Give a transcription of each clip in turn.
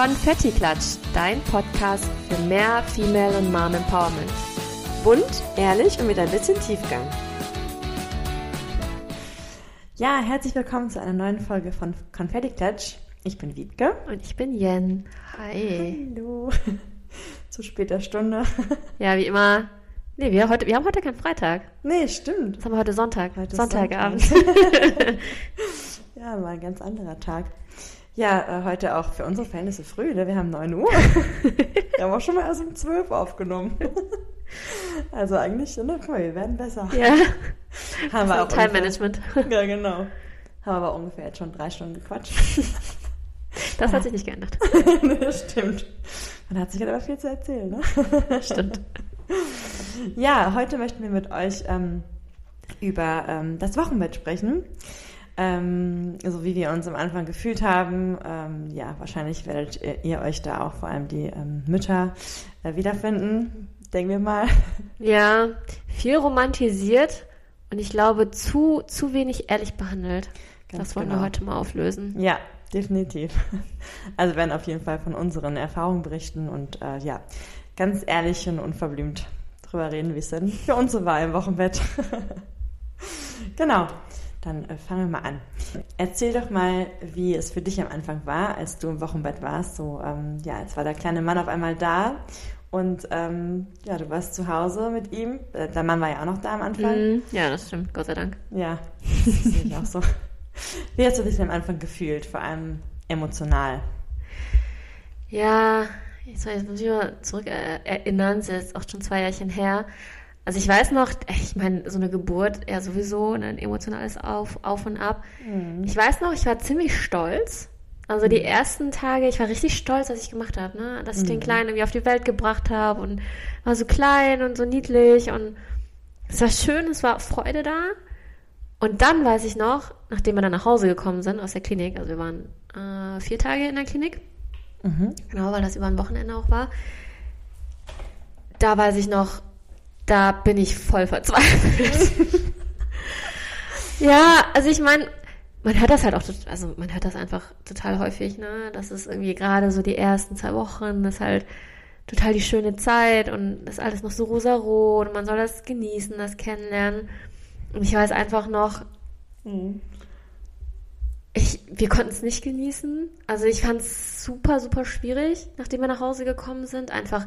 Konfetti Klatsch, dein Podcast für mehr Female und Mom Empowerment. Bunt, ehrlich und mit ein bisschen Tiefgang. Ja, herzlich willkommen zu einer neuen Folge von Konfetti Klatsch. Ich bin Wiebke. Und ich bin Jen. Hi. Hallo. Zu später Stunde. Ja, wie immer. Nee, wir, heute, wir haben heute keinen Freitag. Nee, stimmt. Das haben wir heute Sonntag. Heute Sonntagabend. Ja, mal ein ganz anderer Tag. Ja, äh, heute auch für unsere Verhältnisse früh, ne? wir haben 9 Uhr. wir haben auch schon mal erst um 12 Uhr aufgenommen. Also eigentlich, ne? guck mal, wir werden besser. ja. Haben wir auch Time Management. Ja, genau. Haben aber ungefähr jetzt schon drei Stunden gequatscht. Das hat sich nicht geändert. das stimmt. Man hat sich halt aber viel zu erzählen, ne? Stimmt. Ja, heute möchten wir mit euch ähm, über ähm, das Wochenbett sprechen. Ähm, so wie wir uns am Anfang gefühlt haben. Ähm, ja, wahrscheinlich werdet ihr, ihr euch da auch vor allem die ähm, Mütter äh, wiederfinden, denken wir mal. Ja, viel romantisiert und ich glaube zu, zu wenig ehrlich behandelt. Ganz das wollen genau. wir heute mal auflösen. Ja, definitiv. Also werden auf jeden Fall von unseren Erfahrungen berichten und äh, ja, ganz ehrlich und unverblümt drüber reden, wie es denn für uns so war im Wochenbett. genau, dann äh, fangen wir mal an. Erzähl doch mal, wie es für dich am Anfang war, als du im Wochenbett warst. So, ähm, ja, jetzt war der kleine Mann auf einmal da und ähm, ja, du warst zu Hause mit ihm. Äh, der Mann war ja auch noch da am Anfang. Mhm. Ja, das stimmt, Gott sei Dank. Ja, das sehe ich auch so. Wie hast du dich am Anfang gefühlt, vor allem emotional? Ja, jetzt soll ich muss ich mal zurück erinnern, es ist jetzt auch schon zwei Jährchen her. Also ich weiß noch, ich meine, so eine Geburt, ja sowieso, ein emotionales Auf, Auf und Ab. Ich weiß noch, ich war ziemlich stolz. Also die ersten Tage, ich war richtig stolz, was ich gemacht habe, ne? Dass ich den Kleinen irgendwie auf die Welt gebracht habe und war so klein und so niedlich und es war schön, es war Freude da. Und dann weiß ich noch, nachdem wir dann nach Hause gekommen sind aus der Klinik, also wir waren äh, vier Tage in der Klinik, Mhm. Genau, weil das über ein Wochenende auch war. Da weiß ich noch, da bin ich voll verzweifelt. ja, also ich meine, man hört das halt auch, also man hört das einfach total häufig, ne? Das ist irgendwie gerade so die ersten zwei Wochen, das ist halt total die schöne Zeit und das ist alles noch so rosarot und man soll das genießen, das kennenlernen. Und ich weiß einfach noch, Mhm. ich, wir konnten es nicht genießen. Also ich fand es super, super schwierig, nachdem wir nach Hause gekommen sind, einfach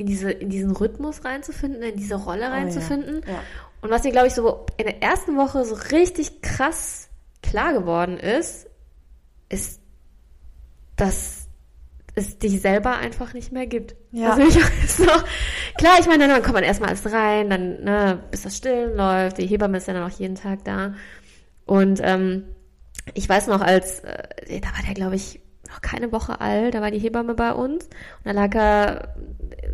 in, diese, in diesen Rhythmus reinzufinden, in diese Rolle reinzufinden. ja. Und was mir, glaube ich, so in der ersten Woche so richtig krass klar geworden ist, ist, dass es dich selber einfach nicht mehr gibt. Ja. Also ich noch, klar, ich meine, dann kommt man erstmal alles rein, dann, ne, bis das Stillen läuft, die Hebamme ist ja dann auch jeden Tag da. Und ähm, ich weiß noch, als, äh, da war der, glaube ich, noch keine Woche alt, da war die Hebamme bei uns und da lag er,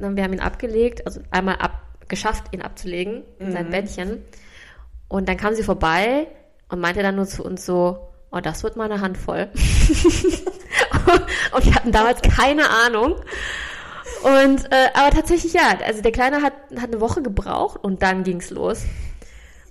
dann, wir haben ihn abgelegt, also einmal ab, geschafft, ihn abzulegen in sein Bettchen. Und dann kam sie vorbei und meinte dann nur zu uns so, oh, das wird mal eine Handvoll. und wir hatten damals keine Ahnung. Und, äh, aber tatsächlich ja, also der Kleine hat, hat eine Woche gebraucht und dann ging's los.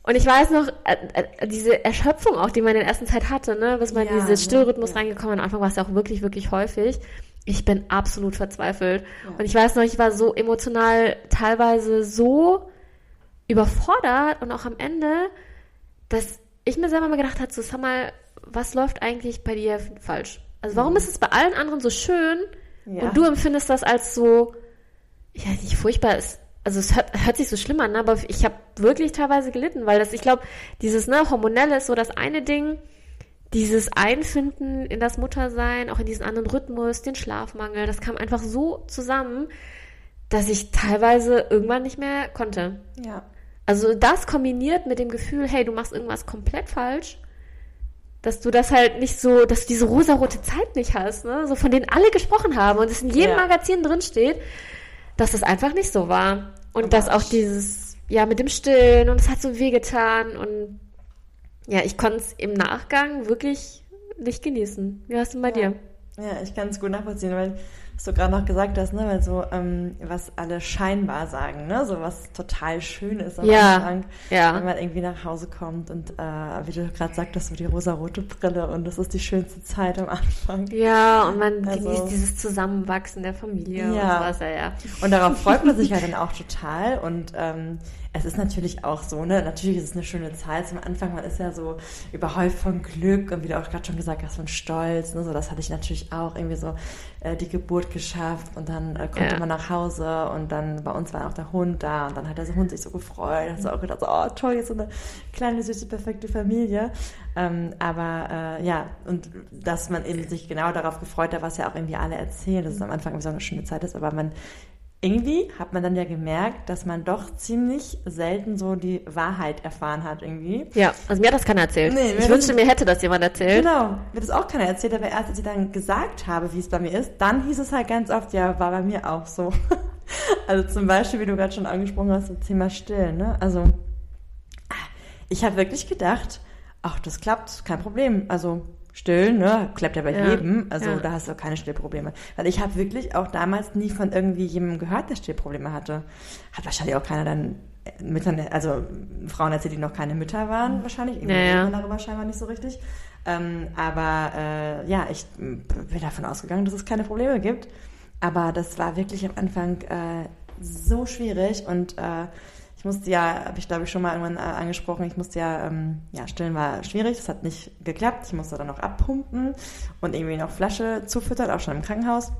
Und ich weiß noch, äh, äh, diese Erschöpfung auch, die man in der ersten Zeit hatte, ne, bis man Ja, in diesen ne, Stillrhythmus ja. reingekommen. Am Anfang war es ja auch wirklich, wirklich häufig. Ich bin absolut verzweifelt. Und ich weiß noch, ich war so emotional teilweise so überfordert und auch am Ende, dass ich mir selber mal gedacht habe, so, sag mal, was läuft eigentlich bei dir falsch? Also warum ist es bei allen anderen so schön Ja. und du empfindest das als so, ja, nicht furchtbar ist. Also es hört, hört sich so schlimm an, ne? aber ich habe wirklich teilweise gelitten, weil das, ich glaube, dieses ne, hormonelle ist so das eine Ding, dieses Einfinden in das Muttersein, auch in diesen anderen Rhythmus, den Schlafmangel, das kam einfach so zusammen, dass ich teilweise irgendwann nicht mehr konnte. Ja. Also das kombiniert mit dem Gefühl, hey, du machst irgendwas komplett falsch, dass du das halt nicht so, dass du diese rosarote Zeit nicht hast, ne? so von denen alle gesprochen haben und es in jedem Ja. Magazin drin steht, dass das einfach nicht so war. Und dass auch dieses, ja, mit dem Stillen und es hat so wehgetan und ja, ich konnte es im Nachgang wirklich nicht genießen. Wie hast du bei dir? Ja, ich kann es gut nachvollziehen, weil was du gerade noch gesagt hast, ne, weil so, ähm, was alle scheinbar sagen, ne, so was total schön ist am Ja, Anfang, ja. wenn man irgendwie nach Hause kommt und äh, wie du gerade sagtest, so die rosarote Brille und das ist die schönste Zeit am Anfang. Ja, und man Also- genießt dieses Zusammenwachsen der Familie Ja. und sowas, ja, ja. Und darauf freut man sich ja dann auch total. Und ähm, es ist natürlich auch so, ne? Natürlich ist es eine schöne Zeit zum Anfang. Man ist ja so überhäuft von Glück und wie du auch gerade schon gesagt hast, von Stolz. Ne? So, das hatte ich natürlich auch irgendwie so äh, die Geburt geschafft und dann äh, konnte Ja. man nach Hause und dann bei uns war auch der Hund da und dann hat der Hund sich so gefreut. Hat so auch gedacht, so, oh toll, jetzt so eine kleine, süße, perfekte Familie. Ähm, aber äh, ja, und dass man eben sich genau darauf gefreut hat, was ja auch irgendwie alle erzählen, dass es am Anfang so eine schöne Zeit ist, aber man irgendwie hat man dann ja gemerkt, dass man doch ziemlich selten so die Wahrheit erfahren hat irgendwie. Ja, also mir hat das keiner erzählt. Nee, ich wünschte, mir hätte das jemand erzählt. Genau, mir das auch keiner erzählt, aber erst als ich dann gesagt habe, wie es bei mir ist, dann hieß es halt ganz oft, ja, war bei mir auch so. Also zum Beispiel, wie du gerade schon angesprochen hast, das Thema Stillen, ne? Also ich habe wirklich gedacht, ach, das klappt, kein Problem. Also stillen, ne, klappt ja bei Ja, jedem. Also ja. da hast du auch keine Stillprobleme. Weil ich habe wirklich auch damals nie von irgendwie jemandem gehört, der Stillprobleme hatte. Hat wahrscheinlich auch keiner dann Müttern, also Frauen erzählt, die noch keine Mütter waren, wahrscheinlich. Irgendwie Ja, ja. darüber scheinbar nicht so richtig. Ähm, aber äh, ja, ich m, bin davon ausgegangen, dass es keine Probleme gibt. Aber das war wirklich am Anfang äh, so schwierig und äh, ich musste ja, habe ich glaube ich schon mal irgendwann äh, angesprochen, ich musste ja, ähm, ja, stillen war schwierig, das hat nicht geklappt. Ich musste dann noch abpumpen und irgendwie noch Flasche zufüttern, auch schon im Krankenhaus.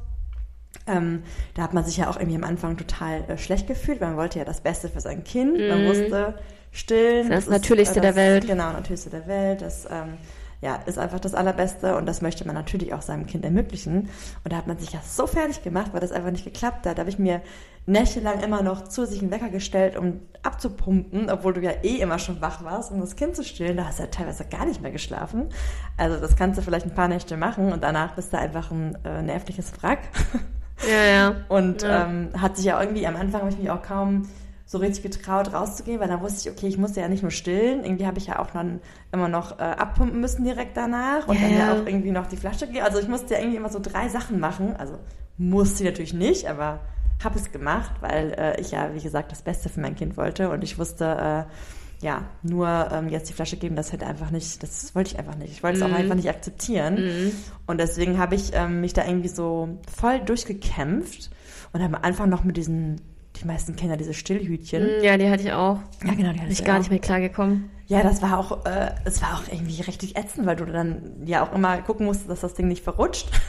Ähm, da hat man sich ja auch irgendwie am Anfang total äh, schlecht gefühlt, weil man wollte ja das Beste für sein Kind. Man Mhm. wusste, stillen. Das Natürlichste der Welt. Genau, Natürlichste der Welt. Das ähm, ja, ist einfach das Allerbeste und das möchte man natürlich auch seinem Kind ermöglichen. Und da hat man sich ja so fertig gemacht, weil das einfach nicht geklappt hat. Da habe ich mir nächtelang immer noch zusätzlich einen Wecker gestellt, um abzupumpen, obwohl du ja eh immer schon wach warst, um das Kind zu stillen. Da hast du ja teilweise gar nicht mehr geschlafen. Also das kannst du vielleicht ein paar Nächte machen und danach bist du einfach ein äh, nervliches Wrack. Ja, ja. Und Ja. ähm, hat sich ja irgendwie, am Anfang habe ich mich auch kaum so richtig getraut, rauszugehen, weil dann wusste ich, okay, ich musste ja nicht nur stillen. Irgendwie habe ich ja auch dann immer noch äh, abpumpen müssen direkt danach und Ja, dann ja auch irgendwie noch die Flasche gehen. Also ich musste ja irgendwie immer so drei Sachen machen. Also musste ich natürlich nicht, aber habe es gemacht, weil äh, ich ja, wie gesagt, das Beste für mein Kind wollte und ich wusste, äh, ja, nur ähm, jetzt die Flasche geben, das hätte einfach nicht, das wollte ich einfach nicht. Ich wollte es auch Mhm. einfach nicht akzeptieren. Mhm. Und deswegen habe ich ähm, mich da irgendwie so voll durchgekämpft und habe am Anfang noch mit diesen, die meisten kennen ja diese Stillhütchen. Mm, Ja, die hatte ich auch. Ja, genau, die hatte ich ich gar auch. nicht mehr klargekommen. Ja, das war auch, äh, es war auch irgendwie richtig ätzend, weil du dann ja auch immer gucken musst, dass das Ding nicht verrutscht.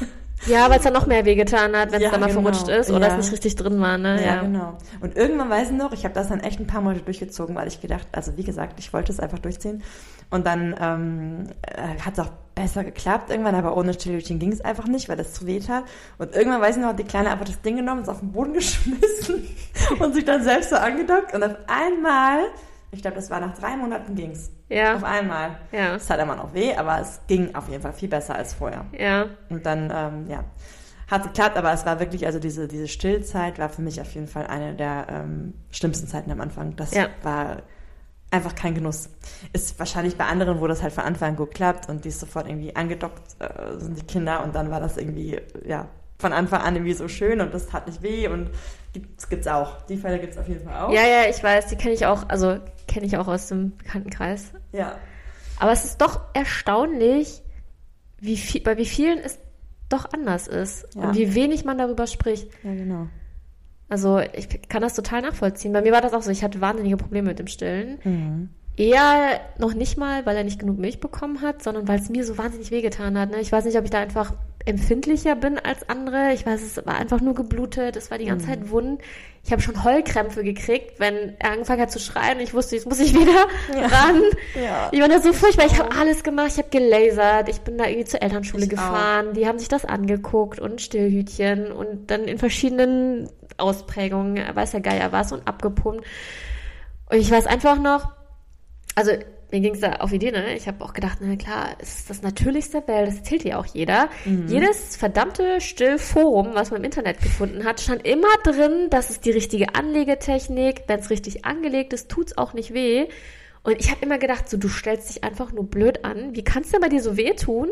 Ja, weil es dann noch mehr wehgetan hat, wenn es Ja, dann mal genau. verrutscht ist oder Ja. es nicht richtig drin war, ne? Ja, genau. Und irgendwann weiß ich noch, ich habe das dann echt ein paar Monate durchgezogen, weil ich gedacht, also wie gesagt, ich wollte es einfach durchziehen. Und dann ähm, äh, hat es auch besser geklappt irgendwann, aber ohne Stillhütchen ging es einfach nicht, weil das zu weh tat. Und irgendwann weiß ich noch, hat die Kleine einfach das Ding genommen, ist auf den Boden geschmissen und sich dann selbst so angedockt. Und auf einmal, ich glaube, das war nach drei Monaten ging's. Ja, Auf einmal. ja, Es tat immer noch weh, aber es ging auf jeden Fall viel besser als vorher. ja. Und dann, ähm, ja, hat geklappt, aber es war wirklich, also diese, diese Stillzeit war für mich auf jeden Fall eine der ähm, schlimmsten Zeiten am Anfang. Das Ja. war einfach kein Genuss. Ist wahrscheinlich bei anderen, wo das halt von Anfang an gut klappt und die ist sofort irgendwie angedockt äh, sind die Kinder und dann war das irgendwie, ja, von Anfang an irgendwie so schön und das tat nicht weh und gibt's, gibt's auch. Die Fälle gibt's auf jeden Fall auch. Ja, ja, ich weiß, die kenne ich auch, also kenne ich auch aus dem Bekanntenkreis. ja. Aber es ist doch erstaunlich, wie viel, bei wie vielen es doch anders ist Ja. und wie wenig man darüber spricht. Ja, genau. Also ich kann das total nachvollziehen. Bei mir war das auch so, ich hatte wahnsinnige Probleme mit dem Stillen. Mhm. Eher noch nicht mal, weil er nicht genug Milch bekommen hat, sondern weil es mir so wahnsinnig wehgetan hat. Ne? Ich weiß nicht, ob ich da einfach empfindlicher bin als andere. Ich weiß, es war einfach nur geblutet, es war die ganze Zeit wund. Ich habe schon Heulkrämpfe gekriegt, wenn er angefangen hat zu schreien. Ich wusste, jetzt muss ich wieder Ja. ran. Ja. Ich war da so furchtbar. Ich habe alles gemacht. Ich habe gelasert. Ich bin da irgendwie zur Elternschule Ich gefahren. Die haben sich das angeguckt und Stillhütchen und dann in verschiedenen Ausprägungen, weiß der Geier was, und abgepumpt. Und ich weiß einfach noch, also mir ging es da auf Idee, ne? Ich habe auch gedacht, na klar, es ist das Natürlichste der Welt, das erzählt ja auch jeder. Jedes verdammte Stillforum, was man im Internet gefunden hat, stand immer drin, das ist die richtige Anlegetechnik. Wenn es richtig angelegt ist, tut's auch nicht weh. Und ich habe immer gedacht, so du stellst dich einfach nur blöd an. Wie kannst du bei dir so wehtun?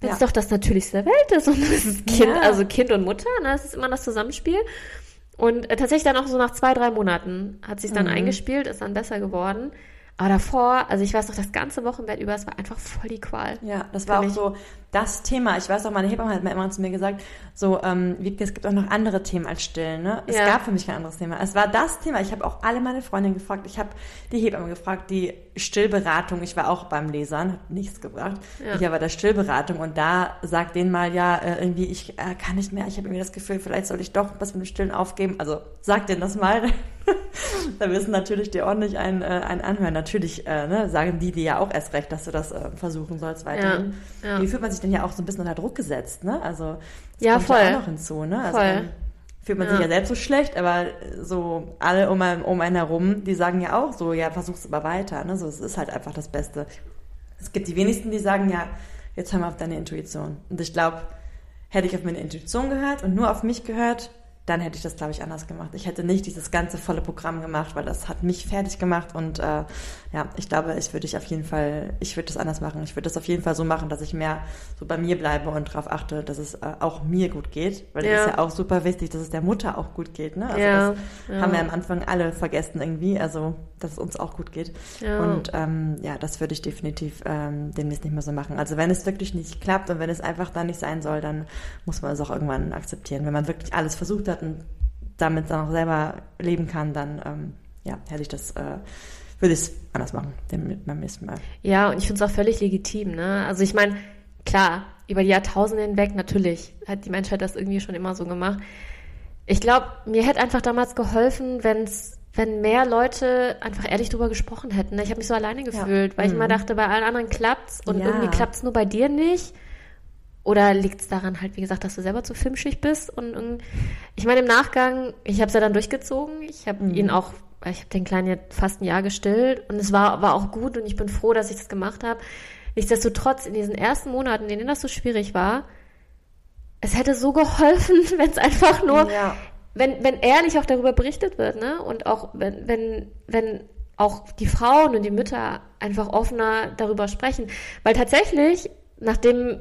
wenn Ja. es doch das Natürlichste der Welt ist und das ist Kind, Ja. also Kind und Mutter, ne, das ist immer das Zusammenspiel. Und äh, tatsächlich dann auch so nach zwei, drei Monaten hat sich dann Mhm. eingespielt, ist dann besser geworden. Aber davor, also ich weiß noch, das ganze Wochenbett über, es war einfach voll die Qual. Ja, das war auch mich. so das Thema. Ich weiß auch, meine Hebamme hat mir immer zu mir gesagt, so, ähm, Wiebke, es gibt auch noch andere Themen als Stillen. Ne? Es Ja. gab für mich kein anderes Thema. Es war das Thema. Ich habe auch alle meine Freundinnen gefragt. Ich habe die Hebamme gefragt, die Stillberatung. Ich war auch beim Lesern, hat nichts gebracht. Ja. Ich war bei der Stillberatung und da sagt denen mal, ja, äh, irgendwie, ich äh, kann nicht mehr. Ich habe irgendwie das Gefühl, vielleicht soll ich doch was mit dem Stillen aufgeben. Also sag denen das mal. da wissen natürlich die ordentlich ein, äh, ein anhören. Natürlich äh, ne, sagen die dir ja auch erst recht, dass du das äh, versuchen sollst weiterhin. Ja, ja. Wie fühlt man sich denn ja auch so ein bisschen unter Druck gesetzt, ne? Also das Ja, kommt voll. ja auch noch hinzu, ne? Also Voll. fühlt man Ja. sich ja selbst so schlecht, aber so alle um einen, um einen herum, die sagen ja auch so, ja, versuch's aber weiter, ne? So, es ist halt einfach das Beste. Es gibt die wenigsten, die sagen, ja, jetzt hör mal auf deine Intuition. Und ich glaube, hätte ich auf meine Intuition gehört und nur auf mich gehört, dann hätte ich das, glaube ich, anders gemacht. Ich hätte nicht dieses ganze volle Programm gemacht, weil das hat mich fertig gemacht und äh, ja, ich glaube, ich würde ich auf jeden Fall, ich würde das anders machen. Ich würde das auf jeden Fall so machen, dass ich mehr so bei mir bleibe und darauf achte, dass es äh, auch mir gut geht, weil es Ja. ist ja auch super wichtig, dass es der Mutter auch gut geht. Ne? Also Ja, das ja. haben wir am Anfang alle vergessen irgendwie, also dass es uns auch gut geht. Ja. Und ähm, ja, das würde ich definitiv ähm, demnächst nicht mehr so machen. Also wenn es wirklich nicht klappt und wenn es einfach dann nicht sein soll, dann muss man es auch irgendwann akzeptieren. Wenn man wirklich alles versucht hat und damit dann auch selber leben kann, dann ähm, ja, hätte ich das, äh, würde ich es anders machen, dem, beim nächsten Mal. Ja, und ich finde es auch völlig legitim, ne? Also ich meine, klar, über die Jahrtausende hinweg, natürlich hat die Menschheit das irgendwie schon immer so gemacht. Ich glaube, mir hätte einfach damals geholfen, wenn's, wenn mehr Leute einfach ehrlich drüber gesprochen hätten. ne? Ich habe mich so alleine gefühlt, weil ich Mhm. immer dachte, bei allen anderen klappt's und Ja. irgendwie klappt's nur bei dir nicht. Oder liegt es daran halt, wie gesagt, dass du selber zu filmschig bist? Und, und ich meine, im Nachgang, ich habe es ja dann durchgezogen. Ich habe Mhm. ihn auch, ich habe den Kleinen jetzt fast ein Jahr gestillt und es war, war auch gut und ich bin froh, dass ich das gemacht habe. Nichtsdestotrotz, in diesen ersten Monaten, in denen das so schwierig war, es hätte so geholfen, wenn es einfach nur, Ja. Wenn, wenn ehrlich auch darüber berichtet wird, ne? Und auch wenn, wenn, wenn auch die Frauen und die Mütter einfach offener darüber sprechen. Weil tatsächlich, nachdem,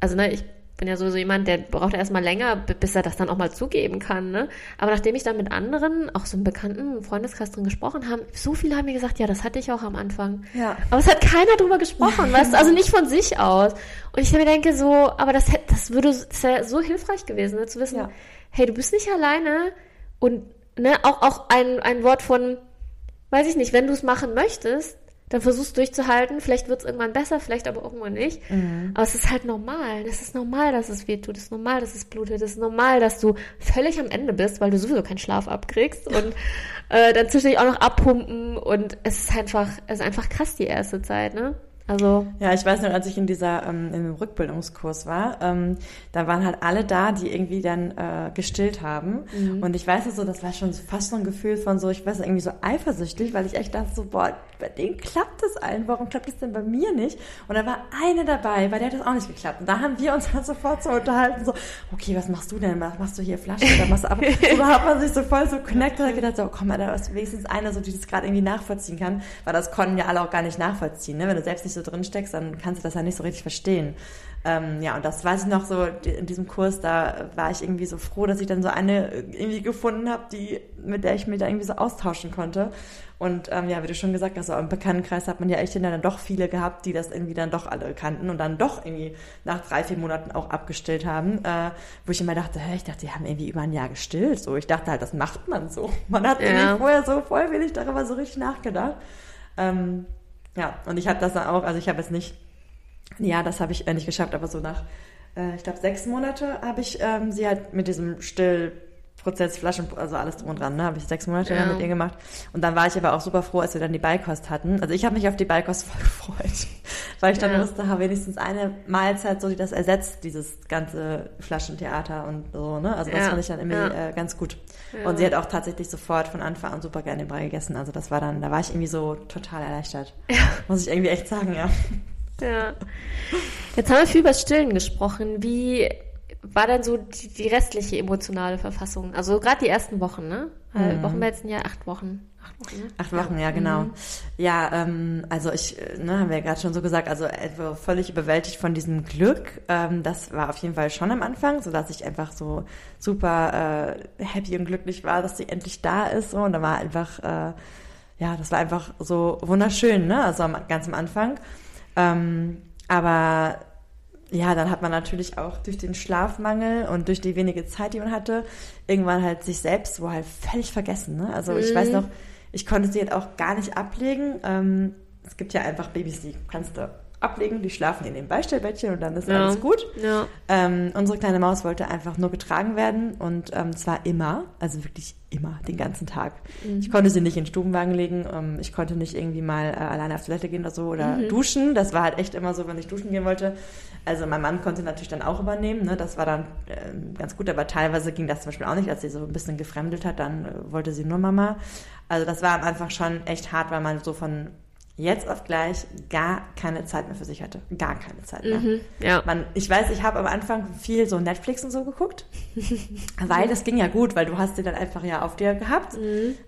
also ne, ich bin ja sowieso jemand, der braucht erstmal länger, bis er das dann auch mal zugeben kann, ne? Aber nachdem ich dann mit anderen, auch so im bekannten Freundeskreis drin gesprochen habe, so viele haben mir gesagt, ja, das hatte ich auch am Anfang. Ja. Aber es hat keiner drüber gesprochen, weißt du, also nicht von sich aus. Und ich mir denke so, aber das, hätte- das würde, das wäre so hilfreich gewesen, ne, zu wissen, Ja. Hey, du bist nicht alleine und ne, auch, auch ein, ein Wort von, weiß ich nicht, wenn du es machen möchtest, dann versuchst durchzuhalten, vielleicht wird es irgendwann besser, vielleicht aber irgendwann nicht. Aber es ist halt normal. Es ist normal, dass es weh tut. Es ist normal, dass es blutet. Es ist normal, dass du völlig am Ende bist, weil du sowieso keinen Schlaf abkriegst und äh, dann zwischendurch auch noch abpumpen und es ist einfach, es ist einfach krass die erste Zeit, ne? Also, Ja, ich weiß noch, als ich in dieser ähm, im Rückbildungskurs war, ähm, da waren halt alle da, die irgendwie dann äh, gestillt haben. Mhm. Und ich weiß noch so, das war schon fast so ein Gefühl von so, ich weiß irgendwie so eifersüchtig, weil ich echt dachte so, boah, bei denen klappt das allen, warum klappt das denn bei mir nicht? Und da war eine dabei, bei der hat das auch nicht geklappt. Und da haben wir uns halt sofort so unterhalten, so, okay, was machst du denn? Was machst du hier Flasche oder machst du ab? so, da hat man sich so voll so connected und gedacht, so, komm mal, da ist wenigstens eine, so, die das gerade irgendwie nachvollziehen kann, weil das konnten ja alle auch gar nicht nachvollziehen. Ne? Wenn du selbst nicht so drin steckst, dann kannst du das ja nicht so richtig verstehen. Ähm, ja, und das weiß ich noch so, in diesem Kurs, da war ich irgendwie so froh, dass ich dann so eine irgendwie gefunden habe, die, mit der ich mich da irgendwie so austauschen konnte. Und ähm, ja, wie du schon gesagt hast, so im Bekanntenkreis hat man ja echt dann doch viele gehabt, die das irgendwie dann doch alle kannten und dann doch irgendwie nach drei, vier Monaten auch abgestillt haben, äh, wo ich immer dachte, hä, ich dachte, die haben irgendwie über ein Jahr gestillt. So, ich dachte halt, das macht man so. Man hat Ja. irgendwie vorher so voll wenig darüber so richtig nachgedacht. Ähm, ja, und ich habe das dann auch, also ich habe jetzt nicht, ja, das habe ich äh, nicht geschafft, aber so nach, äh, ich glaube, sechs Monate habe ich ähm, sie halt mit diesem Stillprozess, Flaschen, also alles drum und dran, ne, habe ich sechs Monate Ja. mit ihr gemacht. Und dann war ich aber auch super froh, als wir dann die Beikost hatten. Also ich habe mich auf die Beikost voll gefreut, weil ich dann Ja. wusste, ha, wenigstens eine Mahlzeit, so die das ersetzt, dieses ganze Flaschentheater und so, ne? Also das Ja. fand ich dann irgendwie Ja. äh, ganz gut. Ja. Und sie hat auch tatsächlich sofort von Anfang an super gerne den Brei gegessen. Also das war dann, da war ich irgendwie so total erleichtert. Muss ich irgendwie echt sagen, ja. Ja. Jetzt haben wir viel über Stillen gesprochen. Wie war denn so die, die restliche emotionale Verfassung? Also gerade die ersten Wochen, ne? Weil Mhm. Wochenbett sind ja acht Wochen. Acht Wochen, ne? Acht Wochen, ja, genau. Ja, ähm, also ich, äh, ne, haben wir ja gerade schon so gesagt, also etwa völlig überwältigt von diesem Glück. Ähm, das war auf jeden Fall schon am Anfang, so dass ich einfach so super äh, happy und glücklich war, dass sie endlich da ist. So. Und da war einfach, äh, ja, das war einfach so wunderschön, ne? Also am, ganz am Anfang. Ähm, aber ja, dann hat man natürlich auch durch den Schlafmangel und durch die wenige Zeit, die man hatte, irgendwann halt sich selbst so halt völlig vergessen. Ne? Also ich Mhm. weiß noch, ich konnte sie halt auch gar nicht ablegen. Ähm, es gibt ja einfach Babys, die kannst du ablegen, die schlafen in dem Beistellbettchen und dann ist Ja. alles gut. Ja. Ähm, unsere kleine Maus wollte einfach nur getragen werden und ähm, zwar immer, also wirklich immer, den ganzen Tag. Ich konnte sie nicht in den Stubenwagen legen, ähm, ich konnte nicht irgendwie mal äh, alleine auf Toilette gehen oder so oder duschen. Das war halt echt immer so, wenn ich duschen gehen wollte. Also mein Mann konnte natürlich dann auch übernehmen, ne? das war dann ähm, ganz gut, aber teilweise ging das zum Beispiel auch nicht, als sie so ein bisschen gefremdelt hat, dann äh, wollte sie nur Mama. Also das war Anfang schon echt hart, weil man so von jetzt auf gleich gar keine Zeit mehr für sich hatte. Gar keine Zeit mehr. Mhm. Ja. Man, ich weiß, ich habe am Anfang viel so Netflix und so geguckt, weil das ging ja gut, weil du hast sie dann einfach ja auf dir gehabt.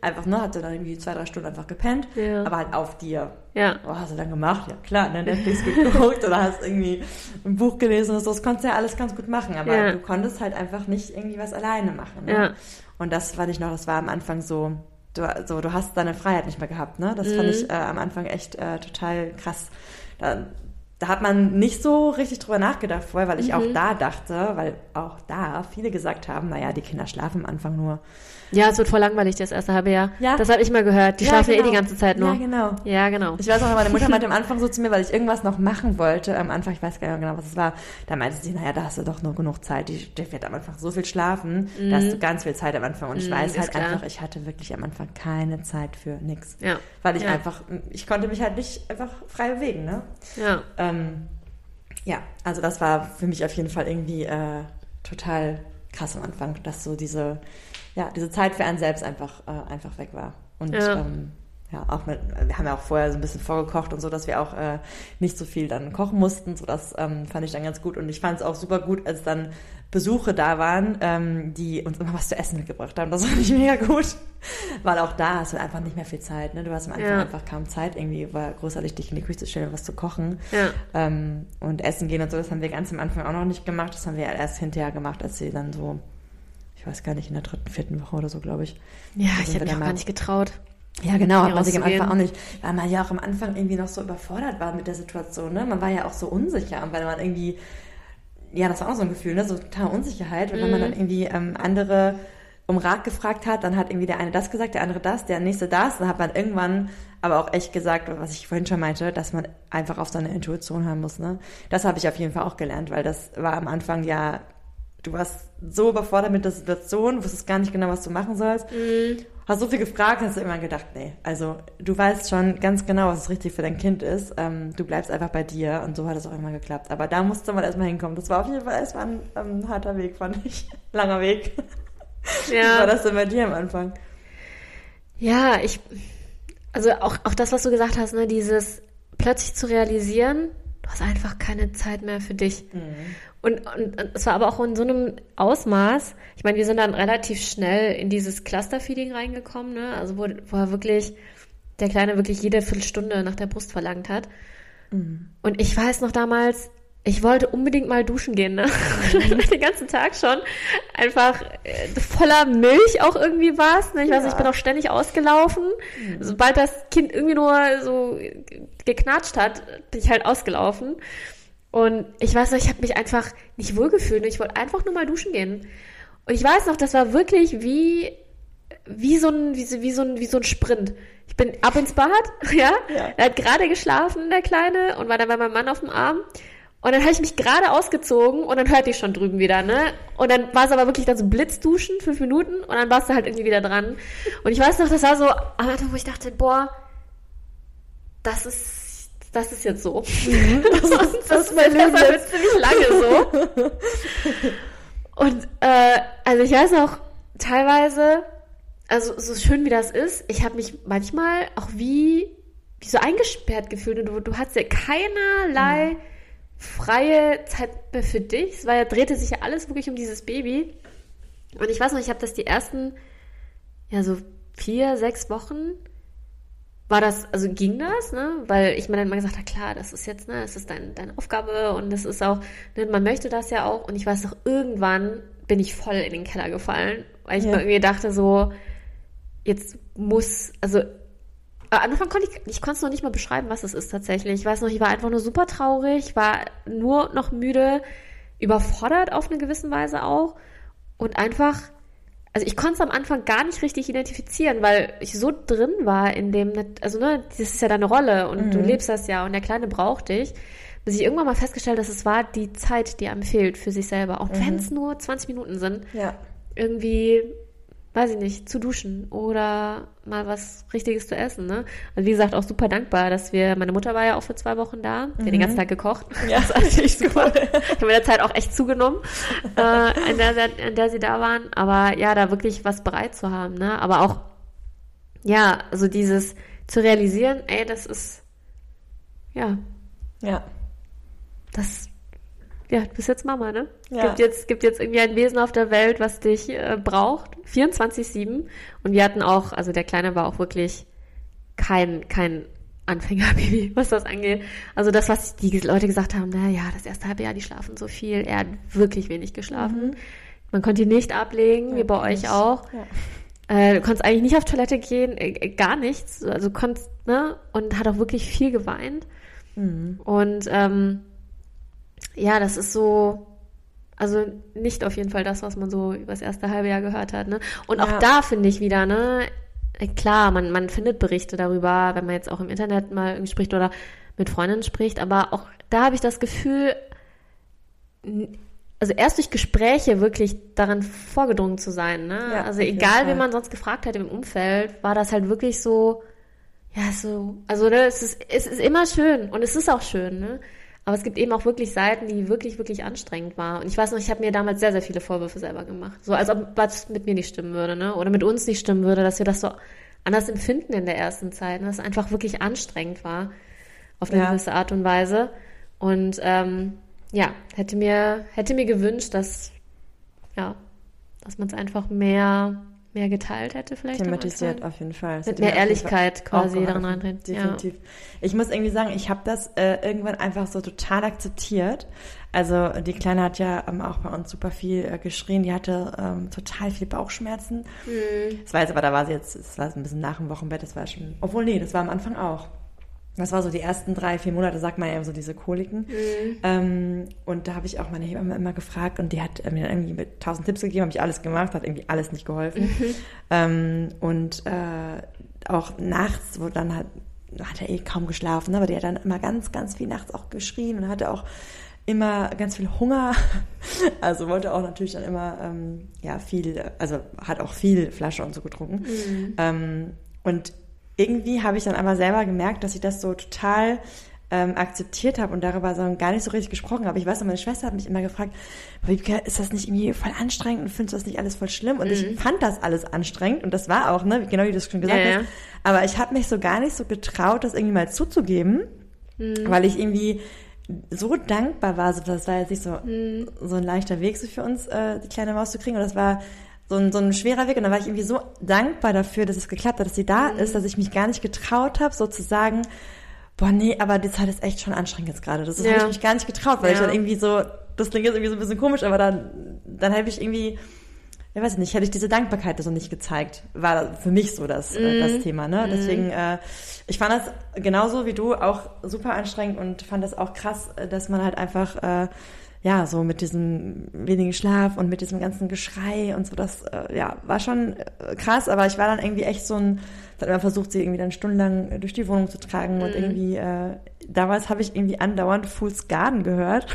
Einfach, ne, hatte dann irgendwie zwei, drei Stunden einfach gepennt, Mhm. Ja. aber halt auf dir. Ja. Was hast du dann gemacht? Ja klar, ne, Netflix geguckt oder hast irgendwie ein Buch gelesen und so. Das konntest du ja alles ganz gut machen, aber Ja. du konntest halt einfach nicht irgendwie was alleine machen. Ne? Ja. Und das fand ich noch, das war am Anfang so, du, so, du hast deine Freiheit nicht mehr gehabt, ne? Das fand Mhm. ich äh, am Anfang echt äh, total krass. Da, da hat man nicht so richtig drüber nachgedacht vorher, weil ich Mhm. auch da dachte, weil auch da viele gesagt haben, naja, die Kinder schlafen am Anfang nur. Ja, es wird voll langweilig, das erste halbe Jahr. Ja. Das habe ich mal gehört. Die Ja, schlafen ja eh genau. die ganze Zeit nur. Ja, genau. Ja, genau. Ich weiß auch, meine Mutter meinte am Anfang so zu mir, weil ich irgendwas noch machen wollte. Am Anfang, ich weiß gar nicht mehr genau, was es war. Da meinte sie, naja, da hast du doch nur genug Zeit. Die, der wird am Anfang so viel schlafen. Da hast du ganz viel Zeit am Anfang. Und ich Mhm, weiß halt klar. einfach, ich hatte wirklich am Anfang keine Zeit für nix. Ja. Weil ich Ja. einfach, ich konnte mich halt nicht einfach frei bewegen, ne? Ja. Ähm, ja, also das war für mich auf jeden Fall irgendwie äh, total krass am Anfang, dass so diese, ja, diese Zeit für einen selbst einfach, äh, einfach weg war. Und Ja. ähm, ja, auch mit, wir haben ja auch vorher so ein bisschen vorgekocht und so, dass wir auch äh, nicht so viel dann kochen mussten. So das ähm, fand ich dann ganz gut. Und ich fand es auch super gut, als dann Besuche da waren, ähm, die uns immer was zu essen mitgebracht haben. Das fand ich mega gut. Weil auch da hast du einfach nicht mehr viel Zeit. Ne? Du hast am Anfang Ja. einfach kaum Zeit, irgendwie war großartig dich in die Küche zu stellen und was zu kochen. Ja. Ähm, und essen gehen und so, das haben wir ganz am Anfang auch noch nicht gemacht. Das haben wir erst hinterher gemacht, als sie dann so, ich weiß gar nicht, in der dritten, vierten Woche oder so, glaube ich. Ja, ich habe mich auch mal- gar nicht getraut. Ja, genau, hat man sich am. Anfang auch nicht, weil man ja auch am Anfang irgendwie noch so überfordert war mit der Situation, ne? Man war ja auch so unsicher, weil man irgendwie, ja, das war auch so ein Gefühl, ne? So total Unsicherheit, und wenn man dann irgendwie ähm, andere um Rat gefragt hat, dann hat irgendwie der eine das gesagt, der andere das, der nächste das, dann hat man irgendwann aber auch echt gesagt, was ich vorhin schon meinte, dass man einfach auf seine Intuition haben muss, ne? Das habe ich auf jeden Fall auch gelernt, weil das war am Anfang ja, du warst so überfordert mit der Situation, wusstest gar nicht genau, was du machen sollst. Hast so viel gefragt, hast du immer gedacht, nee, also du weißt schon ganz genau, was richtig für dein Kind ist. Ähm, du bleibst einfach bei dir und so hat es auch immer geklappt. Aber da musste man erstmal hinkommen. Das war auf jeden Fall erstmal ein ähm, harter Weg, fand ich. Langer Weg. Wie war Ja. das denn bei dir am Anfang? Ja, ich, also auch, auch das, was du gesagt hast, ne, dieses plötzlich zu realisieren, du hast einfach keine Zeit mehr für dich. Und, und, und es war aber auch in so einem Ausmaß, ich meine, wir sind dann relativ schnell in dieses Clusterfeeding reingekommen, ne, also wo, wo er wirklich, der Kleine wirklich jede Viertelstunde nach der Brust verlangt hat. Und ich weiß noch damals, ich wollte unbedingt mal duschen gehen, ne? Den ganzen Tag schon. Einfach äh, voller Milch auch irgendwie war's. Ne? Ich weiß nicht, ich bin auch ständig ausgelaufen. Sobald das Kind irgendwie nur so geknatscht hat, bin ich halt ausgelaufen. Und ich weiß noch, ich habe mich einfach nicht wohlgefühlt. und Ich wollte einfach nur mal duschen gehen. Und ich weiß noch, das war wirklich wie, wie so ein, wie so, wie so ein, wie so ein Sprint. Ich bin ab ins Bad, ja. Ja. Er hat gerade geschlafen, der Kleine, und war dann bei meinem Mann auf dem Arm. Und dann habe ich mich gerade ausgezogen und dann hörte ich schon drüben wieder, ne? Und dann war es aber wirklich dann so Blitzduschen, fünf Minuten, und dann warst du halt irgendwie wieder dran. Und ich weiß noch, das war so am Anfang, wo ich dachte, boah, das ist, das ist jetzt so. das, ist, das ist mein Leben jetzt ziemlich lange so. Und äh, also ich weiß noch, teilweise, also so schön wie das ist, ich habe mich manchmal auch wie, wie so eingesperrt gefühlt und du, du hast ja keinerlei freie Zeit mehr für dich. Es war ja, drehte sich ja alles wirklich um dieses Baby. Und ich weiß noch, ich habe das die ersten, ja, so vier, sechs Wochen war das, also ging das, ne? Weil ich mir dann mal gesagt habe, klar, das ist jetzt, ne, das ist dein, deine Aufgabe und das ist auch, ne, man möchte das ja auch. Und ich weiß noch, irgendwann bin ich voll in den Keller gefallen, weil ich ja. mir irgendwie dachte, so, jetzt muss, also am Anfang konnte ich, ich konnte es noch nicht mal beschreiben, was es ist tatsächlich. Ich weiß noch, ich war einfach nur super traurig, war nur noch müde, überfordert auf eine gewisse Weise auch und einfach also ich konnte es am Anfang gar nicht richtig identifizieren, weil ich so drin war in dem, also ne, das ist ja deine Rolle und mhm. du lebst das ja und der Kleine braucht dich. Bis ich irgendwann mal festgestellt, dass es war die Zeit, die einem fehlt für sich selber. Auch mhm. wenn es nur 20 Minuten sind. Ja. Irgendwie weiß ich nicht, zu duschen oder mal was Richtiges zu essen. Ne? Also wie gesagt, auch super dankbar, dass wir, meine Mutter war ja auch für zwei Wochen da, die mhm. den ganzen Tag gekocht. Ja, das ist natürlich super. ich habe in der Zeit auch echt zugenommen, äh, in, der, in der sie da waren. Aber ja, da wirklich was bereit zu haben. Ne? Aber auch, ja, also dieses zu realisieren, ey, das ist, ja. Ja. Das ja, du bist jetzt Mama, ne? Ja. Gibt jetzt, gibt jetzt irgendwie ein Wesen auf der Welt, was dich äh, braucht. 24-7. Und wir hatten auch, also der Kleine war auch wirklich kein, kein Anfängerbaby, was das angeht. Also das, was die Leute gesagt haben, na ja, das erste halbe Jahr, die schlafen so viel. Er hat wirklich wenig geschlafen. Mhm. Man konnte ihn nicht ablegen, ja, wie bei euch auch. Ja. Äh, du konntest eigentlich nicht auf Toilette gehen, äh, äh gar nichts. Also konntest, ne? Und hat auch wirklich viel geweint. Mhm. Und ähm, ja, das ist so, also nicht auf jeden Fall das, was man so über das erste halbe Jahr gehört hat. Ne? Und auch ja. da finde ich wieder, ne, äh, klar, man, man findet Berichte darüber, wenn man jetzt auch im Internet mal irgendwie spricht oder mit Freundinnen spricht, aber auch da habe ich das Gefühl, also erst durch Gespräche wirklich daran vorgedrungen zu sein. Ne? Ja, also egal, wie man sonst gefragt hat im Umfeld, war das halt wirklich so, ja, so, also ne, es, ist, es ist immer schön und es ist auch schön, ne? Aber es gibt eben auch wirklich Seiten, die wirklich, wirklich anstrengend waren. Und ich weiß noch, ich habe mir damals sehr, sehr viele Vorwürfe selber gemacht. So als ob was mit mir nicht stimmen würde, ne? Oder mit uns nicht stimmen würde, dass wir das so anders empfinden in der ersten Zeit. Ne? Dass es einfach wirklich anstrengend war. Auf eine ja. gewisse Art und Weise. Und ähm, ja, hätte mir, hätte mir gewünscht, dass, ja, dass man es einfach mehr mehr geteilt hätte vielleicht. Thematisiert auf jeden Fall. Mit mehr Ehrlichkeit quasi daran reindrehen. Definitiv. Ja. Ich muss irgendwie sagen, ich habe das äh, irgendwann einfach so total akzeptiert. Also die Kleine hat ja ähm, auch bei uns super viel äh, geschrien. Die hatte ähm, total viel Bauchschmerzen. Mhm. Das war jetzt aber, da war sie jetzt, das war ein bisschen nach dem Wochenbett, das war schon, obwohl nee, das war am Anfang auch. Das war so die ersten drei, vier Monate, sagt man ja so diese Koliken. Mhm. Ähm, und da habe ich auch meine Hebamme immer gefragt und die hat mir dann irgendwie mit tausend Tipps gegeben, habe ich alles gemacht, hat irgendwie alles nicht geholfen. Mhm. Ähm, und äh, auch nachts, wo dann hat, hat er eh kaum geschlafen, ne? aber die hat dann immer ganz, ganz viel nachts auch geschrien und hatte auch immer ganz viel Hunger. Also wollte auch natürlich dann immer ähm, ja viel, also hat auch viel Flasche und so getrunken. Mhm. Ähm, und irgendwie habe ich dann aber selber gemerkt, dass ich das so total ähm, akzeptiert habe und darüber so gar nicht so richtig gesprochen habe. Ich weiß noch, meine Schwester hat mich immer gefragt, ist das nicht irgendwie voll anstrengend und findest du das nicht alles voll schlimm? Und mhm. ich fand das alles anstrengend und das war auch, ne, genau wie du es schon gesagt ja, hast. Ja. Aber ich habe mich so gar nicht so getraut, das irgendwie mal zuzugeben, mhm. weil ich irgendwie so dankbar war. So, das war jetzt nicht so, mhm. so ein leichter Weg so für uns, äh, die kleine Maus zu kriegen. Und das war so ein, so ein schwerer Weg. Und da war ich irgendwie so dankbar dafür, dass es geklappt hat, dass sie da mhm. ist, dass ich mich gar nicht getraut habe, so zu sagen, boah, nee, aber die Zeit ist echt schon anstrengend jetzt gerade. Das, ja. habe ich mich gar nicht getraut, weil ja. ich dann irgendwie so, das klingt jetzt irgendwie so ein bisschen komisch, aber dann, dann habe ich irgendwie, ich weiß nicht, hätte ich diese Dankbarkeit so nicht gezeigt. War für mich so das, äh, mhm. das Thema, ne? Mhm. Deswegen, äh, ich fand das genauso wie du auch super anstrengend und fand das auch krass, äh, dass man halt einfach, äh, ja, so mit diesem wenigen Schlaf und mit diesem ganzen Geschrei und so, das, äh, ja, war schon äh, krass, aber ich war dann irgendwie echt so ein, hat immer versucht, sie irgendwie dann stundenlang durch die Wohnung zu tragen mhm. und irgendwie, äh, damals habe ich irgendwie andauernd Fool's Garden gehört.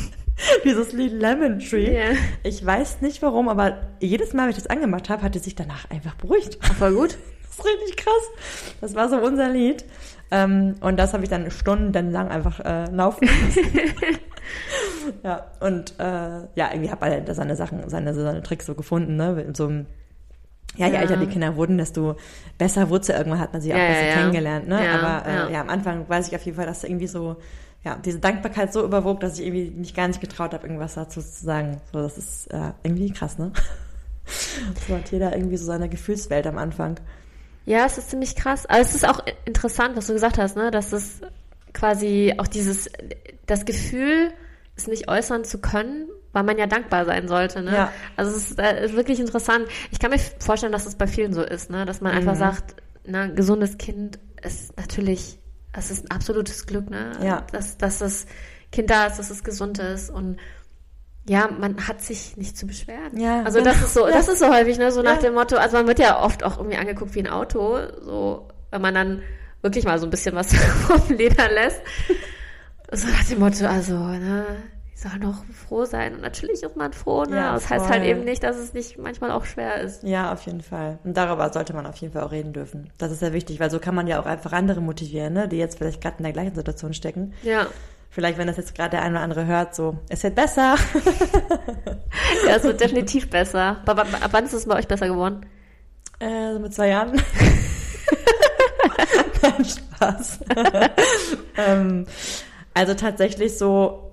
Dieses Lied Lemon Tree. Yeah. Ich weiß nicht warum, aber jedes Mal, wenn ich das angemacht habe, hatte sich danach einfach beruhigt. Ach, war gut. Das ist richtig krass. Das war so unser Lied. Ähm, und das habe ich dann stundenlang einfach äh, laufen lassen. ja, und äh, ja, irgendwie habe er seine Sachen, seine, seine Tricks so gefunden, ne? In so einem ja, je ja. älter die Kinder wurden, desto besser wurde sie irgendwann, hat man sie auch ja, besser ja. kennengelernt. Ne? Aber äh, ja. am Anfang weiß ich auf jeden Fall, dass irgendwie so ja, diese Dankbarkeit so überwog, dass ich irgendwie mich gar nicht getraut habe, irgendwas dazu zu sagen. So, das ist äh, irgendwie krass, ne? so hat jeder irgendwie so seine Gefühlswelt am Anfang. Ja, es ist ziemlich krass. Aber es ist auch interessant, was du gesagt hast, ne? Dass es quasi auch dieses, das Gefühl, es nicht äußern zu können, weil man ja dankbar sein sollte. Ne? Ja. Also es ist, äh, ist wirklich interessant. Ich kann mir vorstellen, dass es bei vielen so ist, ne? dass man mhm. einfach sagt, ne, ein gesundes Kind ist natürlich, es ist ein absolutes Glück, ne? Ja. Dass, dass das Kind da ist, dass es gesund ist und ja, man hat sich nicht zu beschweren. Ja, also das ist so, ja. das ist so häufig, ne, so nach dem Motto, also man wird ja oft auch irgendwie angeguckt wie ein Auto, so, wenn man dann wirklich mal so ein bisschen was vom Leder lässt. So nach dem Motto, also, ne, ich soll noch froh sein. Und natürlich ist man froh, ne? Ja, das voll. heißt halt eben nicht, dass es nicht manchmal auch schwer ist. Ja, auf jeden Fall. Und darüber sollte man auf jeden Fall auch reden dürfen. Das ist sehr wichtig, weil so kann man ja auch einfach andere motivieren, ne? die jetzt vielleicht gerade in der gleichen Situation stecken. Ja. Vielleicht, wenn das jetzt gerade der eine oder andere hört, so, es wird besser. ja, es wird definitiv besser. Aber ab wann ist es bei euch besser geworden? Äh, so mit zwei Jahren. Nein, Spaß. ähm, also tatsächlich so,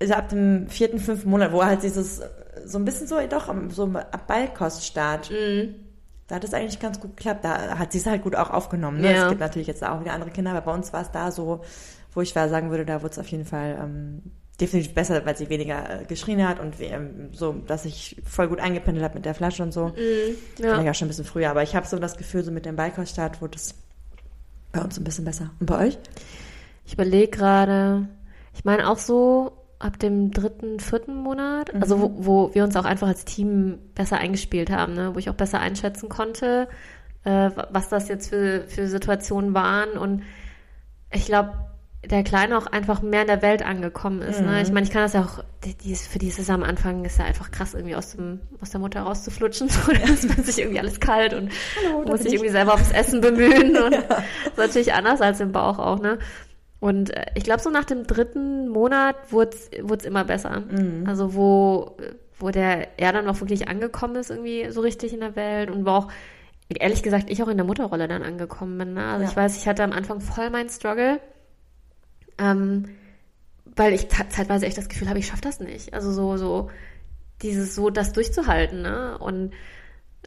also ab dem vierten, fünften Monat, wo halt dieses, so ein bisschen so, doch, so ab Beikoststart. Mhm. Da hat es eigentlich ganz gut geklappt. Da hat sie es halt gut auch aufgenommen. Ne? Ja. Es gibt natürlich jetzt auch wieder andere Kinder, aber bei uns war es da so, wo ich sagen würde, da wurde es auf jeden Fall ähm, definitiv besser, weil sie weniger äh, geschrien hat und ähm, so, dass ich voll gut eingependelt habe mit der Flasche und so. Mm, ja. Vielleicht auch schon ein bisschen früher, aber ich habe so das Gefühl, so mit dem Beikoststart wurde es bei uns ein bisschen besser. Und bei euch? Ich überlege gerade, ich meine auch so ab dem dritten, vierten Monat, mhm. also wo, wo, wir uns auch einfach als Team besser eingespielt haben, ne? wo ich auch besser einschätzen konnte, äh, was das jetzt für, für Situationen waren. Und ich glaube, der Kleine auch einfach mehr in der Welt angekommen ist. Mhm. Ne? Ich meine, ich kann das ja auch, die, die, für die ist es am Anfang ist ja einfach krass, irgendwie aus, dem, aus der Mutter rauszuflutschen. So, da ist man sich irgendwie alles kalt und Hallo, muss sich irgendwie selber aufs Essen bemühen. Und ja. das ist natürlich anders als im Bauch auch, ne? Und äh, ich glaube, so nach dem dritten Monat wurde es immer besser. Mhm. Also wo, wo der er dann auch wirklich angekommen ist, irgendwie so richtig in der Welt und wo auch, ehrlich gesagt, ich auch in der Mutterrolle dann angekommen bin. Ne? Also ja. ich weiß, ich hatte am Anfang voll meinen Struggle ähm, weil ich zeitweise echt das Gefühl habe, ich schaffe das nicht. Also so, so, dieses so, das durchzuhalten, ne? Und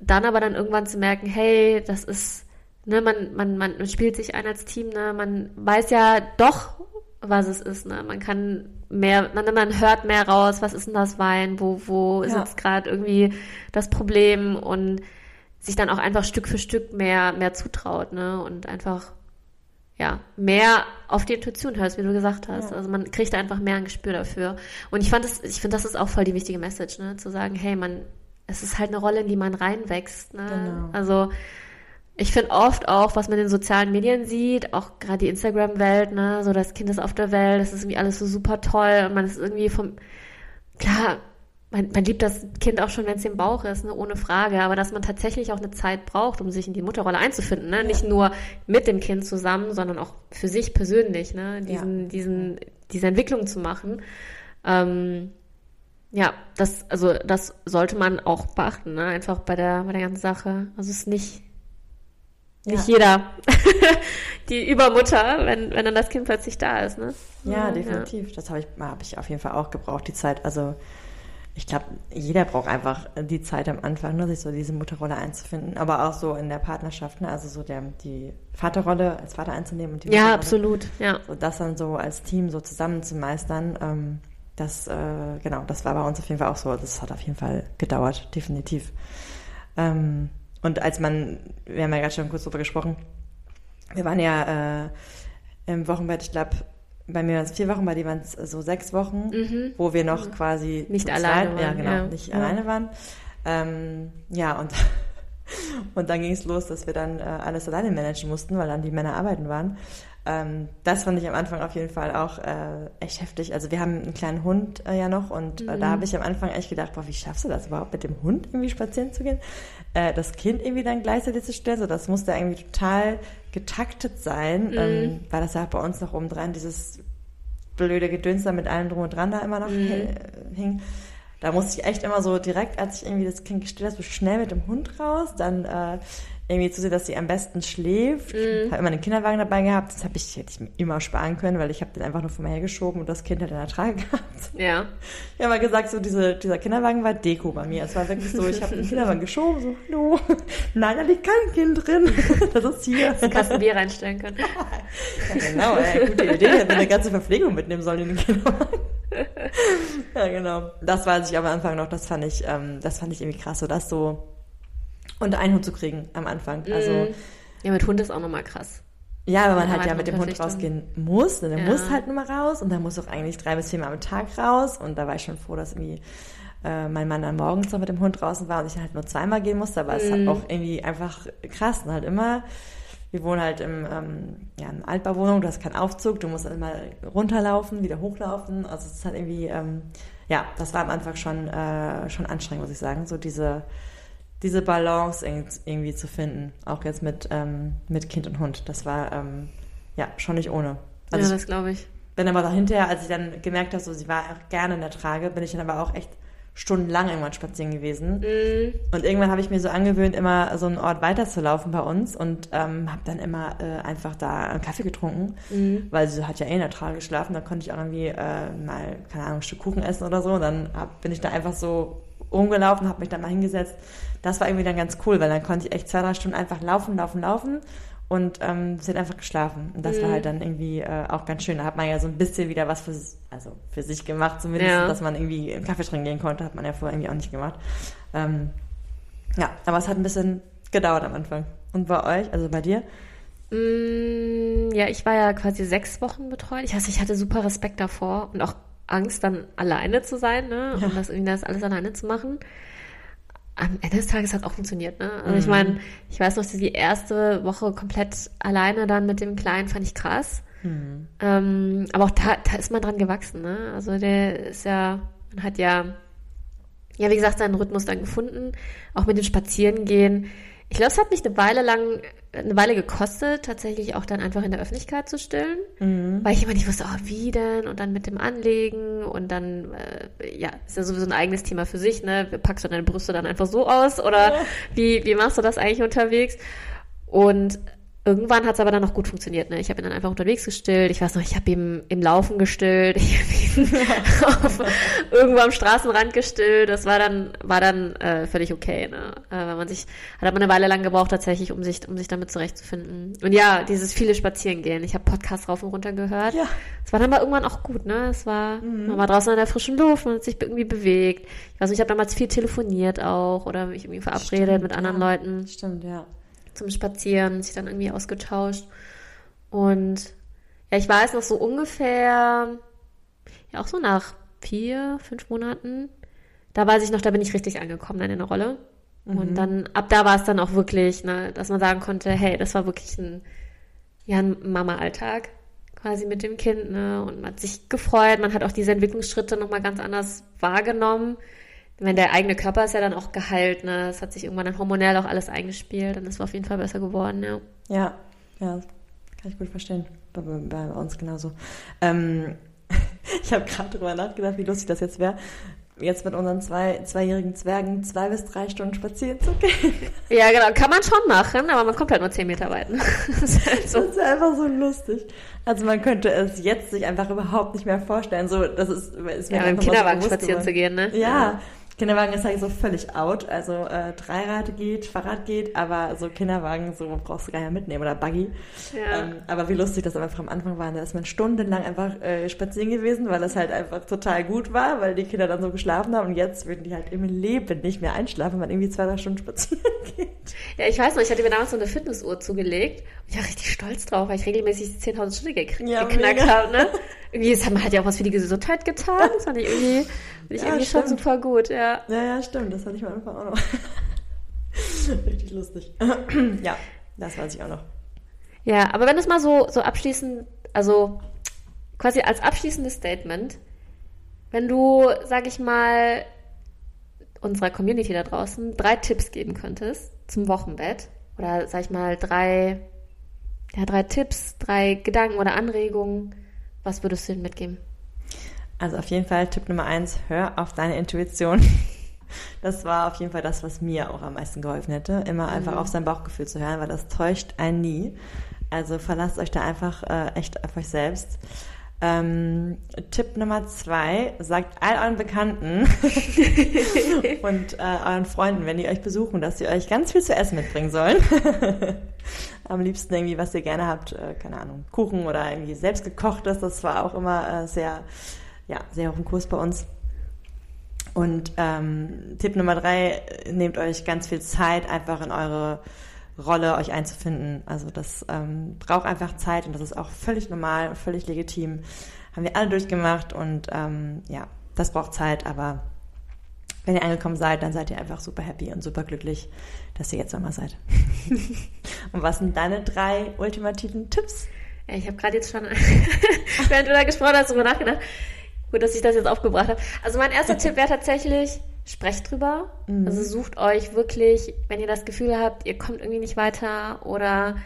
dann aber dann irgendwann zu merken, hey, das ist, ne, man, man, man spielt sich ein als Team, ne? Man weiß ja doch, was es ist, ne? Man kann mehr, man, man hört mehr raus, was ist denn das Wein, wo, wo ja. sitzt gerade irgendwie das Problem und sich dann auch einfach Stück für Stück mehr, mehr zutraut, ne? Und einfach ja, mehr auf die Intuition hörst, wie du gesagt hast. Ja. Also man kriegt einfach mehr ein Gespür dafür. Und ich fand das, ich finde, das ist auch voll die wichtige Message, ne? Zu sagen, hey, man, es ist halt eine Rolle, in die man reinwächst. Ne? Genau. Also ich finde oft auch, was man in den sozialen Medien sieht, auch gerade die Instagram-Welt, ne, so das Kind ist auf der Welt, das ist irgendwie alles so super toll und man ist irgendwie vom, klar, man, man liebt das Kind auch schon, wenn es im Bauch ist, ne, ohne Frage. Aber dass man tatsächlich auch eine Zeit braucht, um sich in die Mutterrolle einzufinden. Ne? Ja. Nicht nur mit dem Kind zusammen, sondern auch für sich persönlich, ne? diesen, ja. diesen, diese Entwicklung zu machen. Ähm, ja, das, also das sollte man auch beachten, ne? einfach bei der, bei der ganzen Sache. Also es ist nicht, nicht ja. jeder die Übermutter, wenn, wenn dann das Kind plötzlich da ist. Ne? Ja, definitiv. Das habe ich, hab ich auf jeden Fall auch gebraucht, die Zeit. Also ich glaube, jeder braucht einfach die Zeit am Anfang, ne, sich so diese Mutterrolle einzufinden, aber auch so in der Partnerschaft, ne, also so der, die Vaterrolle als Vater einzunehmen und die Ja, absolut, ja. So das dann so als Team so zusammen zu meistern, ähm, das, äh, genau, das war bei uns auf jeden Fall auch so. Das hat auf jeden Fall gedauert, definitiv. Ähm, und als man, wir haben ja gerade schon kurz drüber gesprochen, wir waren ja äh, im Wochenbett, ich glaube, bei mir waren es vier Wochen, bei dir waren es so sechs Wochen, mhm. wo wir noch quasi nicht alleine waren. Ja, genau, ja. nicht ja. alleine waren. Ähm, ja, und, und dann ging es los, dass wir dann äh, alles alleine managen mussten, weil dann die Männer arbeiten waren. Ähm, das fand ich am Anfang auf jeden Fall auch äh, echt heftig. Also wir haben einen kleinen Hund äh, ja noch und äh, mhm. da habe ich am Anfang echt gedacht, boah, wie schaffst du das überhaupt mit dem Hund irgendwie spazieren zu gehen? Äh, das Kind irgendwie dann gleichzeitig zu stellen, so das musste irgendwie total getaktet sein, mhm. ähm, weil das ja bei uns noch oben dran dieses blöde Gedönster mit allem drum und dran da immer noch mhm. hing. Da musste ich echt immer so direkt, als ich irgendwie das Kind gestillt habe, so schnell mit dem Hund raus, dann äh, irgendwie zu sehen, dass sie am besten schläft. Mhm. Habe immer einen Kinderwagen dabei gehabt. Das habe ich, hätte ich mir immer sparen können, weil ich habe den einfach nur vor mir hergeschoben und das Kind hat in der Trage gehabt. Ja. Ich habe mal gesagt, so diese, dieser Kinderwagen war Deko bei mir. Es war wirklich so, ich habe den Kinderwagen geschoben, so, hallo, nein, da liegt kein Kind drin. Das ist hier. Du kannst ein Bier reinstellen können. Ja, genau, ey, gute Idee. Ich hätte eine ganze Verpflegung mitnehmen sollen in den Kinderwagen. Ja, genau. Das weiß ich am Anfang noch, das fand ich, ähm, das fand ich irgendwie krass, so das so unter einen Hut zu kriegen am Anfang. Also, Mhm. Ja, mit Hund ist auch nochmal krass. ja, weil man halt ja mit dem Hund rausgehen muss. Und der Ja. muss halt nur mal raus und der muss auch eigentlich drei bis viermal am Tag raus. Und da war ich schon froh, dass irgendwie äh, mein Mann dann morgens noch mit dem Hund draußen war und ich halt nur zweimal gehen musste. Aber es ist halt Mhm. auch irgendwie einfach krass. Und halt immer, wir wohnen halt im, ähm, ja, in einer Altbauwohnung, du hast keinen Aufzug, du musst immer runterlaufen, wieder hochlaufen. Also es ist halt irgendwie, ähm, ja, das war am Anfang schon, äh, schon anstrengend, muss ich sagen. So diese, diese Balance irg- irgendwie zu finden, auch jetzt mit, ähm, mit Kind und Hund. Das war ähm, ja schon nicht ohne. Also ja, das glaube ich. bin aber dahinter, als ich dann gemerkt habe, so sie war auch gerne in der Trage, bin ich dann aber auch echt stundenlang irgendwann spazieren gewesen. Mhm. Und irgendwann habe ich mir so angewöhnt, immer so einen Ort weiterzulaufen bei uns und ähm, habe dann immer äh, einfach da einen Kaffee getrunken, Mhm. weil sie hat ja eh in der Trage geschlafen. Da konnte ich auch irgendwie äh, mal, keine Ahnung, ein Stück Kuchen essen oder so. Und dann hab, bin ich da einfach so rumgelaufen, habe mich da mal hingesetzt. Das war irgendwie dann ganz cool, weil dann konnte ich echt zwei, drei Stunden einfach laufen, laufen, laufen. Und ähm, sie hat einfach geschlafen. Und das war Mhm. halt dann irgendwie äh, auch ganz schön. Da hat man ja so ein bisschen wieder was für, also für sich gemacht, zumindest, Ja. dass man irgendwie einen Kaffee trinken gehen konnte. Hat man ja vorher irgendwie auch nicht gemacht. Ähm, ja, aber es hat ein bisschen gedauert am Anfang. Und bei euch, also bei dir? Mm, Ja, ich war ja quasi sechs Wochen betreut. Ich, also ich hatte super Respekt davor und auch Angst, dann alleine zu sein, ne? Ja. Und das irgendwie das alles alleine zu machen. Am Ende des Tages hat es auch funktioniert, ne? Also ich Mhm. meine, ich weiß noch, die erste Woche komplett alleine dann mit dem Kleinen fand ich krass. Hm. Ähm, aber auch da, da ist man dran gewachsen, ne? Also der ist ja, man hat ja, ja, wie gesagt, seinen Rhythmus dann gefunden, auch mit dem Spazierengehen. Ich glaube, es hat mich eine Weile lang, eine Weile gekostet, tatsächlich auch dann einfach in der Öffentlichkeit zu stillen, Mhm. weil ich immer nicht wusste, oh, wie denn? Und dann mit dem Anlegen und dann, äh, ja, ist ja sowieso ein eigenes Thema für sich, ne? Packst du deine Brüste dann einfach so aus oder Ja. wie, wie machst du das eigentlich unterwegs? Und irgendwann hat es aber dann noch gut funktioniert. Ne? Ich habe ihn dann einfach unterwegs gestillt. Ich weiß noch, ich habe ihn im Laufen gestillt. Ich habe ihn auf, irgendwo am Straßenrand gestillt. Das war dann, war dann äh, völlig okay. Ne? Äh, wenn man sich, hat man eine Weile lang gebraucht tatsächlich, um sich, um sich damit zurechtzufinden. Und ja, dieses viele Spazierengehen. Ich habe Podcasts rauf und runter gehört. Ja. Es war dann aber irgendwann auch gut, ne? Es war, Mhm. man war draußen in der frischen Luft, man hat sich irgendwie bewegt. Ich weiß nicht, ich habe damals viel telefoniert auch oder mich irgendwie verabredet Stimmt, mit anderen ja. Leuten Stimmt, ja. Zum Spazieren, sich dann irgendwie ausgetauscht. Und ja, ich weiß noch so ungefähr, ja auch so nach vier, fünf Monaten, da weiß ich noch, da bin ich richtig angekommen dann in der Rolle. Mhm. Und dann, ab da war es dann auch wirklich, ne, dass man sagen konnte, hey, das war wirklich ein, ja, ein Mama-Alltag quasi mit dem Kind, ne, und man hat sich gefreut, man hat auch diese Entwicklungsschritte nochmal ganz anders wahrgenommen. Wenn der eigene Körper ist ja dann auch geheilt, ne, es hat sich irgendwann dann hormonell auch alles eingespielt, dann ist es auf jeden Fall besser geworden, ja. Ja, ja, kann ich gut verstehen. Bei, bei, uns genauso. Ähm, ich habe gerade drüber nachgedacht, wie lustig das jetzt wäre, jetzt mit unseren zwei zweijährigen Zwergen zwei bis drei Stunden spazieren zu gehen. Ja, genau, kann man schon machen, aber man kommt halt nur zehn Meter weit. Ne? Das ist halt Das so. ist einfach so lustig. Also man könnte es jetzt sich einfach überhaupt nicht mehr vorstellen. So, das ist, ist mir Ja, mit dem so Kinderwagen bewusst spazieren geworden. zu gehen, ne? Ja, Kinderwagen ist halt so völlig out. Also äh, Dreirad geht, Fahrrad geht, aber so Kinderwagen, so brauchst du gar nicht mehr mitnehmen oder Buggy. Ja. Ähm, aber wie lustig das einfach am Anfang war, da ist man stundenlang einfach äh, spazieren gewesen, weil das halt einfach total gut war, weil die Kinder dann so geschlafen haben und jetzt würden die halt im Leben nicht mehr einschlafen, wenn man irgendwie zwei, drei Stunden spazieren geht. Ja, ich weiß noch, ich hatte mir damals so eine Fitnessuhr zugelegt und ich war richtig stolz drauf, weil ich regelmäßig 10.000 Schritte gekn Ja, geknackt habe. Ne? Irgendwie, das hat man halt ja auch was für die Gesundheit getan. Das fand ich irgendwie, fand ich Ja, irgendwie schon super gut, ja. Ja, ja, stimmt, das hatte ich am Anfang auch noch. Richtig lustig. ja, das weiß ich auch noch. Ja, aber wenn es mal so, so abschließend, also quasi als abschließendes Statement, wenn du, sag ich mal, unserer Community da draußen drei Tipps geben könntest zum Wochenbett oder sag ich mal drei, ja, drei Tipps, drei Gedanken oder Anregungen, was würdest du ihnen mitgeben? Also auf jeden Fall Tipp Nummer eins, hör auf deine Intuition. Das war auf jeden Fall das, was mir auch am meisten geholfen hätte. Immer einfach mhm. auf sein Bauchgefühl zu hören, weil das täuscht einen nie. Also verlasst euch da einfach äh, echt auf euch selbst. Ähm, Tipp Nummer zwei, sagt all euren Bekannten und äh, euren Freunden, wenn die euch besuchen, dass sie euch ganz viel zu essen mitbringen sollen. Am liebsten irgendwie, was ihr gerne habt, äh, keine Ahnung, Kuchen oder irgendwie selbst gekochtes. Das war auch immer äh, sehr, ja, sehr hoch im Kurs bei uns. Und ähm, Tipp Nummer drei, nehmt euch ganz viel Zeit einfach in eure Rolle euch einzufinden. Also das ähm, braucht einfach Zeit und das ist auch völlig normal und völlig legitim. Haben wir alle durchgemacht und ähm, ja, das braucht Zeit, aber wenn ihr angekommen seid, dann seid ihr einfach super happy und super glücklich, dass ihr jetzt Mama seid. und was sind deine drei ultimativen Tipps? Ich habe gerade jetzt schon, während du da gesprochen hast, darüber nachgedacht. Gut, dass ich das jetzt aufgebracht habe. Also mein erster Tipp wäre tatsächlich, sprecht drüber. Mhm. Also sucht euch wirklich, wenn ihr das Gefühl habt, ihr kommt irgendwie nicht weiter oder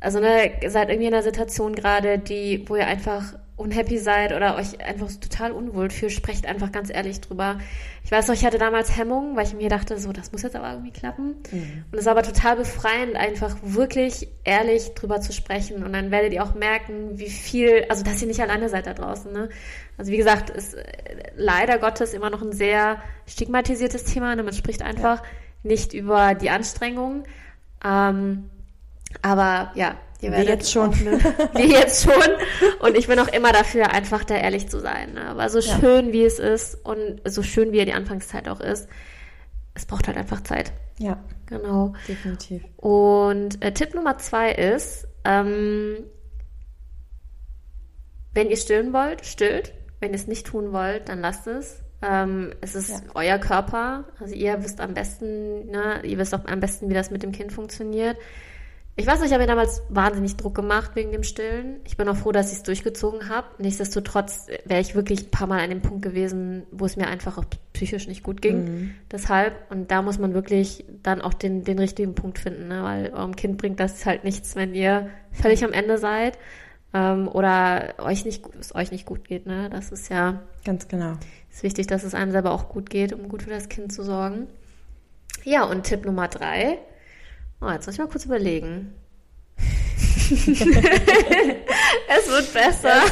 also ne, seid irgendwie in einer Situation gerade, die, wo ihr einfach unhappy seid oder euch einfach total unwohl fühlt, sprecht einfach ganz ehrlich drüber. Ich weiß noch, ich hatte damals Hemmungen, weil ich mir dachte, so, das muss jetzt aber irgendwie klappen. Mhm. Und es war aber total befreiend, einfach wirklich ehrlich drüber zu sprechen. Und dann werdet ihr auch merken, wie viel, also dass ihr nicht alleine seid da draußen. Ne? Also wie gesagt, ist äh, leider Gottes immer noch ein sehr stigmatisiertes Thema. Ne? Man spricht einfach ja. nicht über die Anstrengungen. Ähm, aber ja, Ihr werdet wir jetzt schon. wir jetzt schon. Und ich bin auch immer dafür, einfach da ehrlich zu sein. Ne? Aber so ja. schön wie es ist und so schön wie ja die Anfangszeit auch ist, es braucht halt einfach Zeit. Ja. Genau. Definitiv. Und äh, Tipp Nummer zwei ist, ähm, wenn ihr stillen wollt, stillt. Wenn ihr es nicht tun wollt, dann lasst es. Ähm, es ist ja. euer Körper. Also ihr wisst am besten, ne, ihr wisst auch am besten, wie das mit dem Kind funktioniert. Ich weiß nicht, ich habe mir damals wahnsinnig Druck gemacht wegen dem Stillen. Ich bin auch froh, dass ich es durchgezogen habe. Nichtsdestotrotz wäre ich wirklich ein paar Mal an dem Punkt gewesen, wo es mir einfach auch psychisch nicht gut ging. Mhm. Deshalb, und da muss man wirklich dann auch den, den richtigen Punkt finden, ne? weil eurem Kind bringt das halt nichts, wenn ihr völlig am Ende seid ähm, oder euch nicht, es euch nicht gut geht. Ne? Das ist ja ganz genau. Ist wichtig, dass es einem selber auch gut geht, um gut für das Kind zu sorgen. Ja, und Tipp Nummer drei Oh, jetzt muss ich mal kurz überlegen. es wird besser.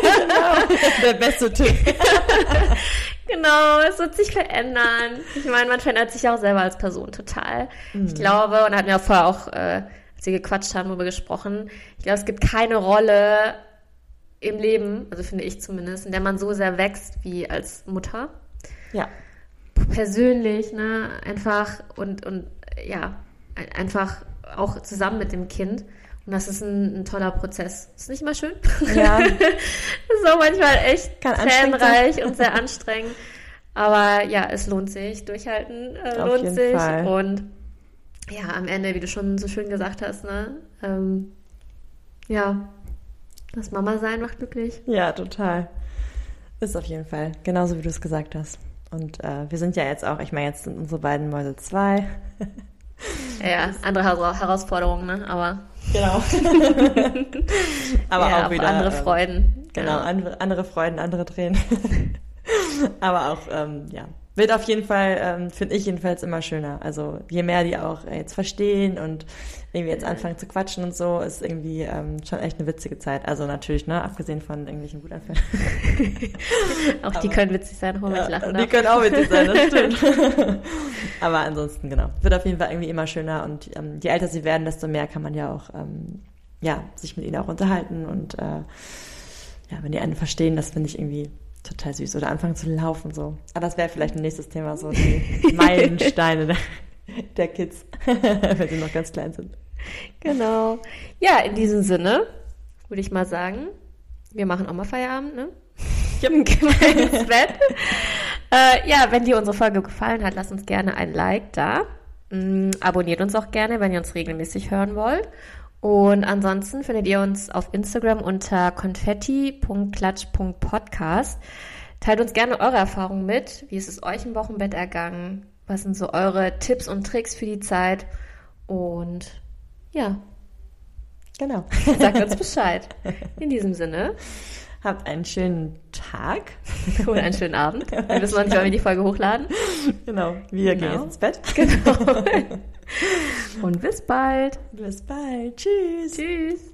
genau. Der beste Tipp. genau, es wird sich verändern. Ich meine, man verändert sich auch selber als Person total. Mhm. Ich glaube, und hatten wir vorher auch, äh, als wir gequatscht haben, darüber gesprochen, ich glaube, es gibt keine Rolle im Leben, also finde ich zumindest, in der man so sehr wächst wie als Mutter. Ja. Persönlich, ne, einfach und, und ja, einfach auch zusammen mit dem Kind. Und das ist ein, ein toller Prozess. Ist nicht mal schön? Ja. ist auch manchmal echt tränenreich und sehr anstrengend. Aber ja, es lohnt sich. Durchhalten äh, lohnt sich. Fall. Und ja, am Ende, wie du schon so schön gesagt hast, ne? Ähm, ja, das Mama sein macht glücklich. Ja, total. Ist auf jeden Fall. Genauso wie du es gesagt hast. Und äh, wir sind ja jetzt auch, ich meine, jetzt sind unsere beiden Mäuse zwei. Ja, andere Herausforderungen, ne? Aber. Genau. aber ja, auch wieder. Andere ähm, Freuden. Genau, ja. andere, andere Freuden, andere Tränen. aber auch, ähm, ja, wird auf jeden Fall, ähm, finde ich jedenfalls immer schöner. Also je mehr die auch äh, jetzt verstehen und irgendwie jetzt anfangen zu quatschen und so, ist irgendwie ähm, schon echt eine witzige Zeit. Also natürlich, ne, abgesehen von irgendwelchen Wutanfällen. auch Aber, die können witzig sein, wo ja, lachen Die können auch witzig sein, das stimmt. Aber ansonsten, genau, wird auf jeden Fall irgendwie immer schöner und ähm, je älter sie werden, desto mehr kann man ja auch, ähm, ja, sich mit ihnen auch unterhalten und äh, ja, wenn die einen verstehen, das finde ich irgendwie total süß. Oder anfangen zu laufen so. Aber das wäre vielleicht ein nächstes Thema, so die Meilensteine der, der Kids, wenn sie noch ganz klein sind. Genau. Ja, in diesem Sinne würde ich mal sagen, wir machen auch mal Feierabend, ne? Ich habe ins Bett. äh, ja, wenn dir unsere Folge gefallen hat, lasst uns gerne ein Like da. Mm, abonniert uns auch gerne, wenn ihr uns regelmäßig hören wollt. Und ansonsten findet ihr uns auf Instagram unter konfetti.klatsch.podcast. Teilt uns gerne eure Erfahrungen mit. Wie ist es euch im Wochenbett ergangen? Was sind so eure Tipps und Tricks für die Zeit? Und ja, genau. Sagt uns Bescheid. In diesem Sinne. Habt einen schönen Tag. Oder einen schönen Abend. Wir wissen noch nicht, wann wir die Folge hochladen. Genau, wir Genau. gehen jetzt ins Bett. Genau. Und bis bald. Bis bald. Tschüss. Tschüss.